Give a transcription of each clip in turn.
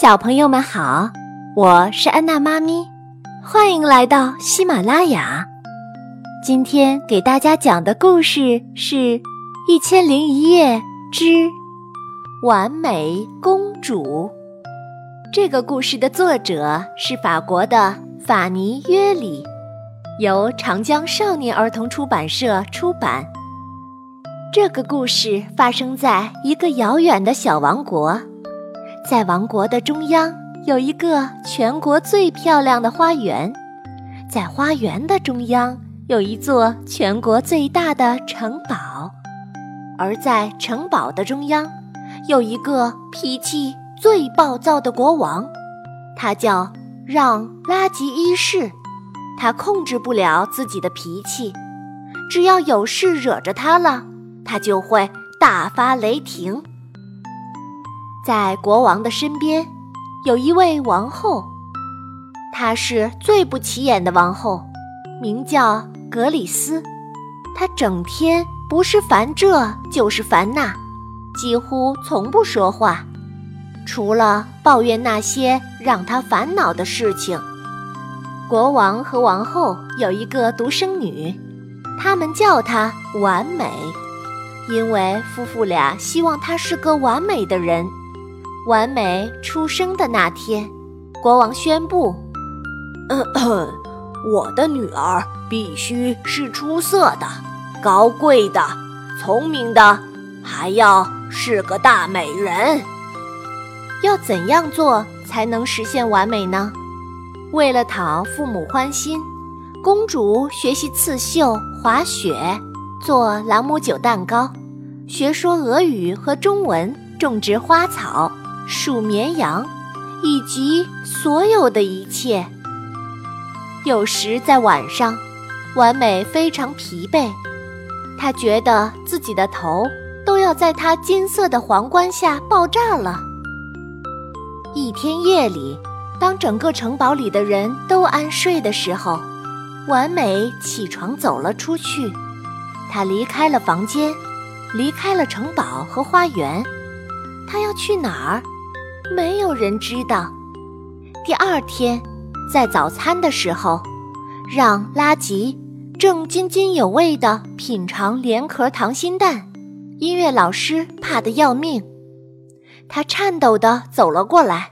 小朋友们好，我是安娜妈咪，欢迎来到喜马拉雅。今天给大家讲的故事是《一千零一夜之完美公主》。这个故事的作者是法国的法尼约里，由长江少年儿童出版社出版。这个故事发生在一个遥远的小王国。在王国的中央有一个全国最漂亮的花园，在花园的中央有一座全国最大的城堡，而在城堡的中央有一个脾气最暴躁的国王，他叫让拉吉一世。他控制不了自己的脾气，只要有事惹着他了，他就会大发雷霆。在国王的身边，有一位王后，她是最不起眼的王后，名叫格里斯。她整天不是烦这就是烦那，几乎从不说话，除了抱怨那些让她烦恼的事情。国王和王后有一个独生女，他们叫她完美，因为夫妇俩希望她是个完美的人。完美出生的那天，国王宣布：“ 我的女儿必须是出色的、高贵的、聪明的，还要是个大美人。要怎样做才能实现完美呢？为了讨父母欢心，公主学习刺绣、滑雪、做朗姆酒蛋糕，学说俄语和中文，种植花草。”数绵羊，以及所有的一切。有时在晚上，完美非常疲惫，他觉得自己的头都要在他金色的皇冠下爆炸了。一天夜里，当整个城堡里的人都安睡的时候，完美起床走了出去。他离开了房间，离开了城堡和花园。他要去哪儿？没有人知道。第二天，在早餐的时候，让拉吉正津津有味地品尝连壳糖心蛋。音乐老师怕得要命，他颤抖地走了过来，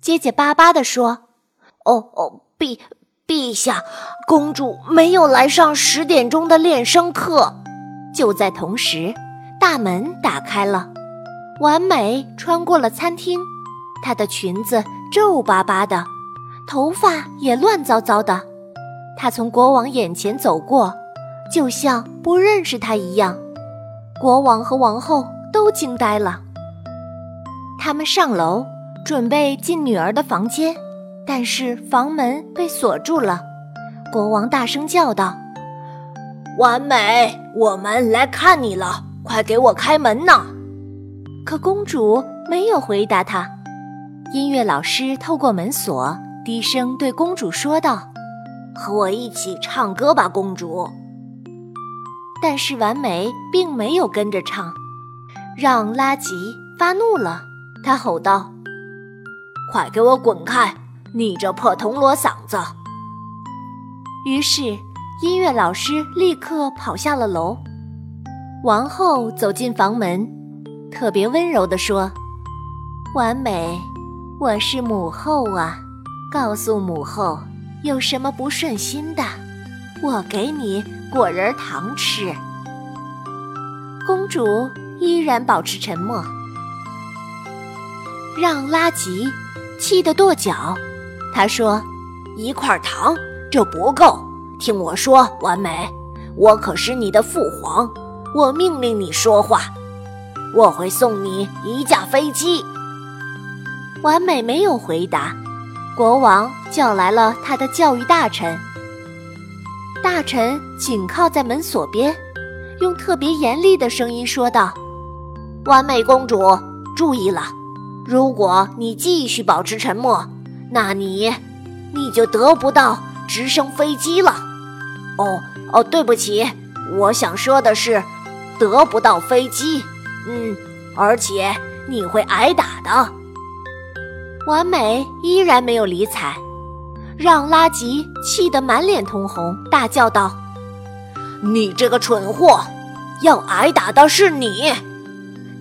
结结巴巴地说：“哦哦，陛陛下，公主没有来上十点钟的练声课。”就在同时，大门打开了，完美穿过了餐厅。她的裙子皱巴巴的，头发也乱糟糟的。她从国王眼前走过，就像不认识他一样。国王和王后都惊呆了。他们上楼准备进女儿的房间，但是房门被锁住了。国王大声叫道：“完美，我们来看你了，快给我开门呐！”可公主没有回答他。音乐老师透过门锁，低声对公主说道：“和我一起唱歌吧，公主。”但是完美并没有跟着唱，让拉吉发怒了。他吼道：“快给我滚开！你这破铜锣嗓子！”于是音乐老师立刻跑下了楼。王后走进房门，特别温柔地说：“完美。”我是母后啊，告诉母后有什么不顺心的，我给你果仁糖吃。公主依然保持沉默，让拉吉气得跺脚。他说：“一块糖这不够，听我说，完美，我可是你的父皇，我命令你说话，我会送你一架飞机。”完美没有回答，国王叫来了他的教育大臣。大臣紧靠在门锁边，用特别严厉的声音说道：“完美公主，注意了，如果你继续保持沉默，那你，你就得不到直升飞机了。哦哦，对不起，我想说的是，得不到飞机。嗯，而且你会挨打的。”完美依然没有理睬，让拉吉气得满脸通红，大叫道：“你这个蠢货，要挨打的是你！”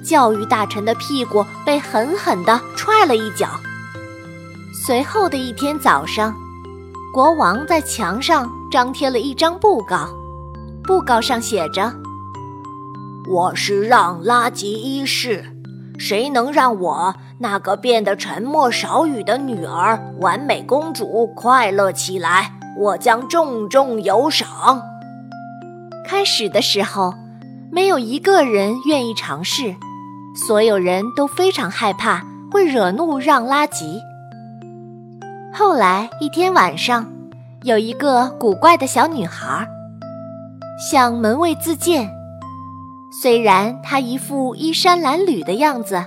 教育大臣的屁股被狠狠地踹了一脚。随后的一天早上，国王在墙上张贴了一张布告，布告上写着：“我是让拉吉一世，谁能让我那个变得沉默少语的女儿完美公主快乐起来，我将重重有赏。”开始的时候，没有一个人愿意尝试。所有人都非常害怕会惹怒让拉吉。后来一天晚上，有一个古怪的小女孩向门卫自荐。虽然她一副衣衫褴褛的样子，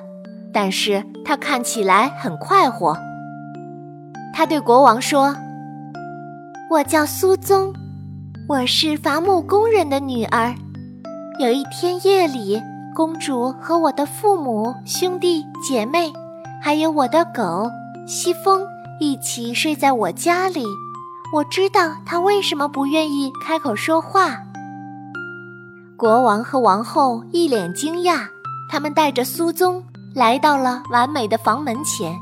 但是她看起来很快活。她对国王说：“我叫苏宗，我是伐木工人的女儿。有一天夜里。”公主和我的父母、兄弟姐妹，还有我的狗西风一起睡在我家里。我知道他为什么不愿意开口说话。国王和王后一脸惊讶，他们带着苏宗来到了完美的房门前。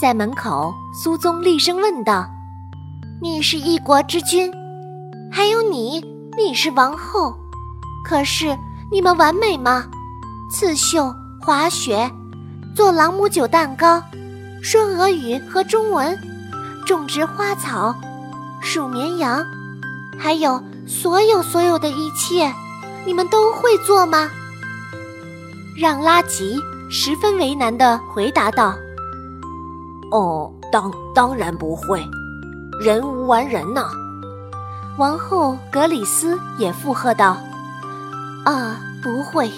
在门口，苏宗厉声问道：“你是一国之君，还有你，你是王后，可是？”你们完美吗？刺绣、滑雪、做朗姆酒蛋糕、说俄语和中文、种植花草、数绵羊，还有所有所有的一切，你们都会做吗？让拉吉十分为难的回答道：“哦，当当然不会，人无完人呢。”王后格里斯也附和道。啊，不会，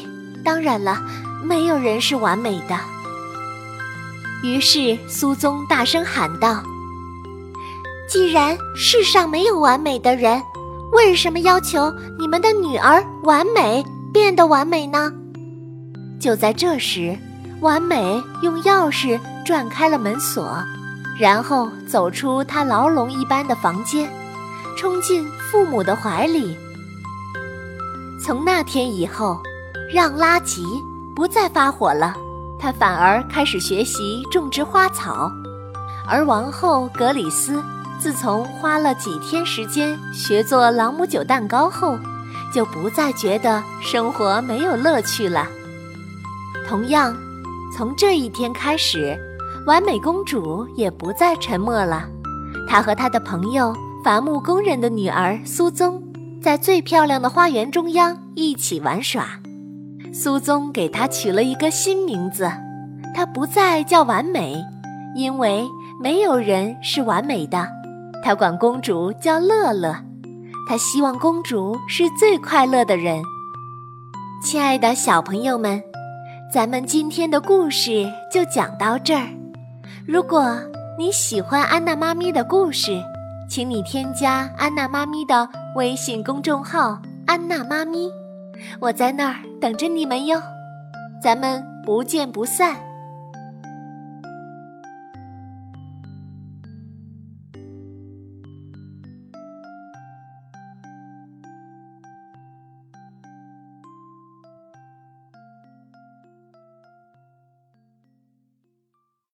当然了，没有人是完美的。于是苏宗大声喊道：“既然世上没有完美的人，为什么要求你们的女儿完美变得完美呢？”就在这时，完美用钥匙转开了门锁，然后走出他牢笼一般的房间，冲进父母的怀里。从那天以后，让拉吉不再发火了，他反而开始学习种植花草。而王后格里斯自从花了几天时间学做朗姆酒蛋糕后，就不再觉得生活没有乐趣了。同样，从这一天开始，完美公主也不再沉默了。她和她的朋友伐木工人的女儿苏宗。在最漂亮的花园中央一起玩耍，苏宗给她取了一个新名字，她不再叫完美，因为没有人是完美的。他管公主叫乐乐，他希望公主是最快乐的人。亲爱的小朋友们，咱们今天的故事就讲到这儿。如果你喜欢安娜妈咪的故事，请你添加安娜妈咪的。微信公众号“安娜妈咪”，我在那儿等着你们哟，咱们不见不散。